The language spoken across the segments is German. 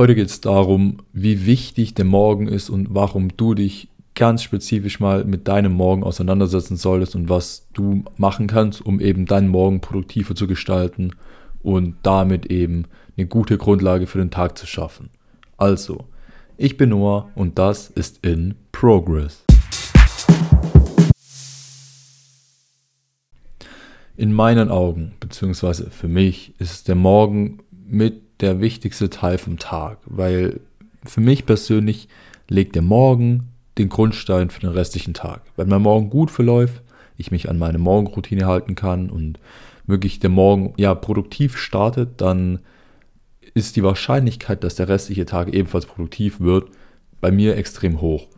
Heute geht es darum, wie wichtig der Morgen ist und warum du dich ganz spezifisch mal mit deinem Morgen auseinandersetzen solltest und was du machen kannst, um eben deinen Morgen produktiver zu gestalten und damit eben eine gute Grundlage für den Tag zu schaffen. Also, ich bin Noah und das ist in Progress. In meinen Augen, beziehungsweise für mich, ist der Morgen mit der wichtigste Teil vom Tag, weil für mich persönlich legt der Morgen den Grundstein für den restlichen Tag. Wenn mein Morgen gut verläuft, ich mich an meine Morgenroutine halten kann und wirklich der Morgen ja produktiv startet, dann ist die Wahrscheinlichkeit, dass der restliche Tag ebenfalls produktiv wird, bei mir extrem hoch.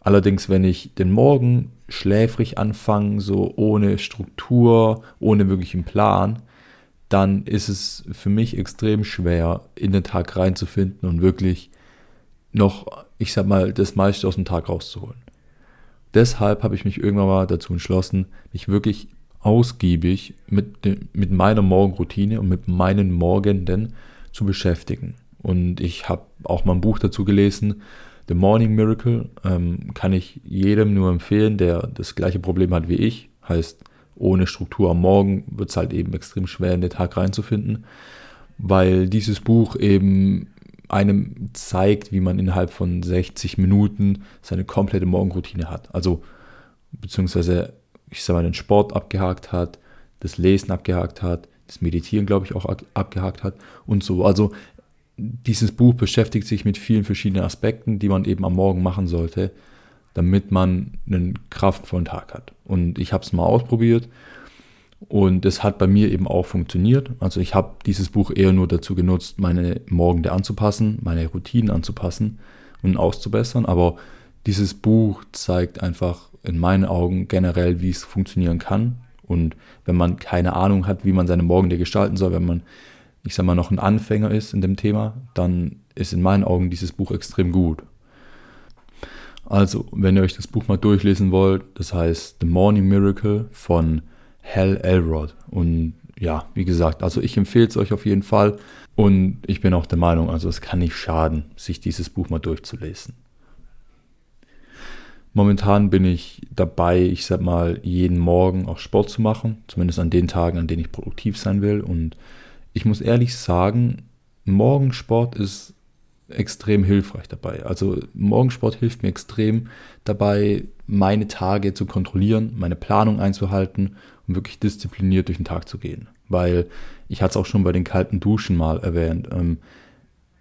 Allerdings, wenn ich den Morgen schläfrig anfange, so ohne Struktur, ohne wirklichen Plan, dann ist es für mich extrem schwer, in den Tag reinzufinden und wirklich noch, ich sag mal, das meiste aus dem Tag rauszuholen. Deshalb habe ich mich irgendwann mal dazu entschlossen, mich wirklich ausgiebig mit, mit meiner Morgenroutine und mit meinen Morgenden zu beschäftigen. Und ich habe auch mal ein Buch dazu gelesen, The Morning Miracle, ähm, kann ich jedem nur empfehlen, der das gleiche Problem hat wie ich. Heißt, ohne Struktur am Morgen wird es halt eben extrem schwer, in den Tag reinzufinden, weil dieses Buch eben einem zeigt, wie man innerhalb von 60 Minuten seine komplette Morgenroutine hat. Also, beziehungsweise, ich sag mal, den Sport abgehakt hat, das Lesen abgehakt hat, das Meditieren, glaube ich, auch abgehakt hat und so. Also, dieses Buch beschäftigt sich mit vielen verschiedenen Aspekten, die man eben am Morgen machen sollte, damit man einen kraftvollen Tag hat. Und ich habe es mal ausprobiert und es hat bei mir eben auch funktioniert. Also ich habe dieses Buch eher nur dazu genutzt, meine Morgende anzupassen, meine Routinen anzupassen und auszubessern. Aber dieses Buch zeigt einfach in meinen Augen generell, wie es funktionieren kann. Und wenn man keine Ahnung hat, wie man seine Morgende gestalten soll, wenn man, ich sag mal, noch ein Anfänger ist in dem Thema, dann ist in meinen Augen dieses Buch extrem gut. Also, wenn ihr euch das Buch mal durchlesen wollt, das heißt The Morning Miracle von Hal Elrod. Und ja, wie gesagt, also ich empfehle es euch auf jeden Fall. Und ich bin auch der Meinung, also es kann nicht schaden, sich dieses Buch mal durchzulesen. Momentan bin ich dabei, ich sag mal, jeden Morgen auch Sport zu machen, zumindest an den Tagen, an denen ich produktiv sein will. Und ich muss ehrlich sagen, Morgensport ist extrem hilfreich dabei. Also Morgensport hilft mir extrem dabei, meine Tage zu kontrollieren, meine Planung einzuhalten und wirklich diszipliniert durch den Tag zu gehen. Weil ich hatte es auch schon bei den kalten Duschen mal erwähnt. Ähm,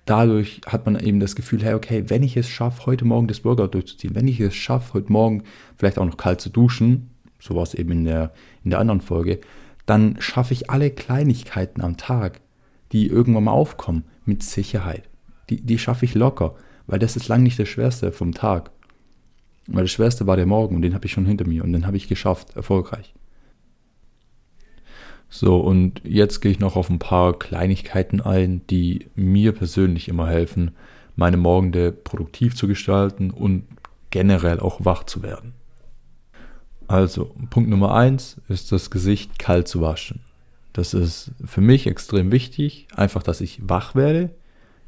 dadurch hat man eben das Gefühl, hey, okay, wenn ich es schaffe, heute Morgen das Workout durchzuziehen, wenn ich es schaffe, heute Morgen vielleicht auch noch kalt zu duschen, so war es eben in der, in der anderen Folge, dann schaffe ich alle Kleinigkeiten am Tag, die irgendwann mal aufkommen, mit Sicherheit die, die schaffe ich locker, weil das ist lang nicht das Schwerste vom Tag. Weil das Schwerste war der Morgen und den habe ich schon hinter mir und den habe ich geschafft, erfolgreich. So, und jetzt gehe ich noch auf ein paar Kleinigkeiten ein, die mir persönlich immer helfen, meine Morgende produktiv zu gestalten und generell auch wach zu werden. Also, Punkt Nummer eins ist das Gesicht kalt zu waschen. Das ist für mich extrem wichtig, einfach, dass ich wach werde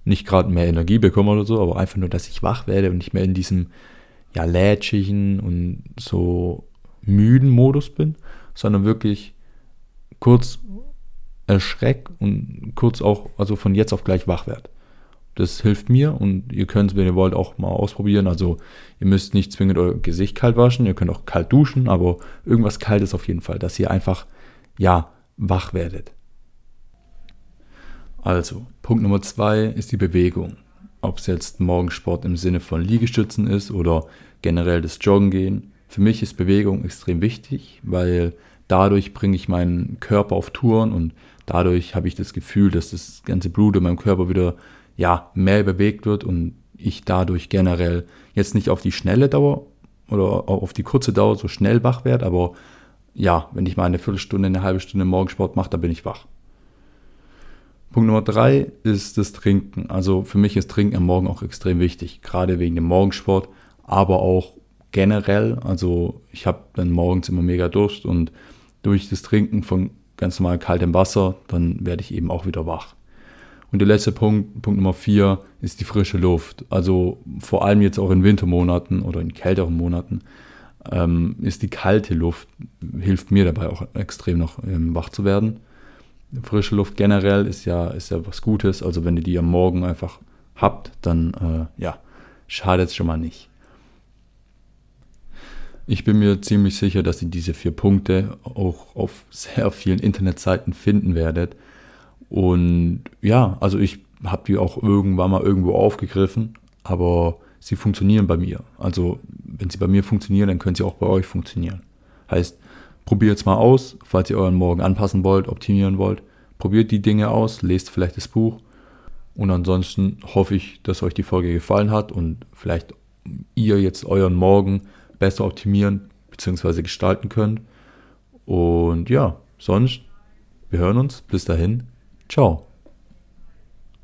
nicht gerade mehr Energie bekomme oder so, aber einfach nur, dass ich wach werde und nicht mehr in diesem ja, lätschigen und so müden Modus bin, sondern wirklich kurz erschreck und kurz auch, also von jetzt auf gleich wach werde. Das hilft mir und ihr könnt es, wenn ihr wollt, auch mal ausprobieren. Also ihr müsst nicht zwingend euer Gesicht kalt waschen, ihr könnt auch kalt duschen, aber irgendwas Kaltes auf jeden Fall, dass ihr einfach, ja, wach werdet. Also, Punkt Nummer zwei ist die Bewegung. Ob es jetzt Morgensport im Sinne von Liegestützen ist oder generell das Joggen gehen. Für mich ist Bewegung extrem wichtig, weil dadurch bringe ich meinen Körper auf Touren und dadurch habe ich das Gefühl, dass das ganze Blut in meinem Körper wieder ja, mehr bewegt wird und ich dadurch generell jetzt nicht auf die schnelle Dauer oder auf die kurze Dauer so schnell wach werde, aber ja, wenn ich mal eine Viertelstunde, eine halbe Stunde Morgensport mache, dann bin ich wach. Punkt Nummer drei ist das Trinken. Also für mich ist Trinken am Morgen auch extrem wichtig, gerade wegen dem Morgensport, aber auch generell. Also ich habe dann morgens immer mega Durst und durch das Trinken von ganz normal kaltem Wasser, dann werde ich eben auch wieder wach. Und der letzte Punkt, Punkt Nummer vier, ist die frische Luft. Also vor allem jetzt auch in Wintermonaten oder in kälteren Monaten ähm, ist die kalte Luft, hilft mir dabei auch extrem noch ähm, wach zu werden. Frische Luft generell ist ja, ist ja was Gutes. Also wenn ihr die am Morgen einfach habt, dann äh, ja, schadet es schon mal nicht. Ich bin mir ziemlich sicher, dass ihr diese vier Punkte auch auf sehr vielen Internetseiten finden werdet. Und ja, also ich habe die auch irgendwann mal irgendwo aufgegriffen, aber sie funktionieren bei mir. Also wenn sie bei mir funktionieren, dann können sie auch bei euch funktionieren. Heißt, probiert es mal aus, falls ihr euren Morgen anpassen wollt, optimieren wollt. Probiert die Dinge aus, lest vielleicht das Buch. Und ansonsten hoffe ich, dass euch die Folge gefallen hat und vielleicht ihr jetzt euren Morgen besser optimieren bzw. gestalten könnt. Und ja, sonst, wir hören uns. Bis dahin. Ciao.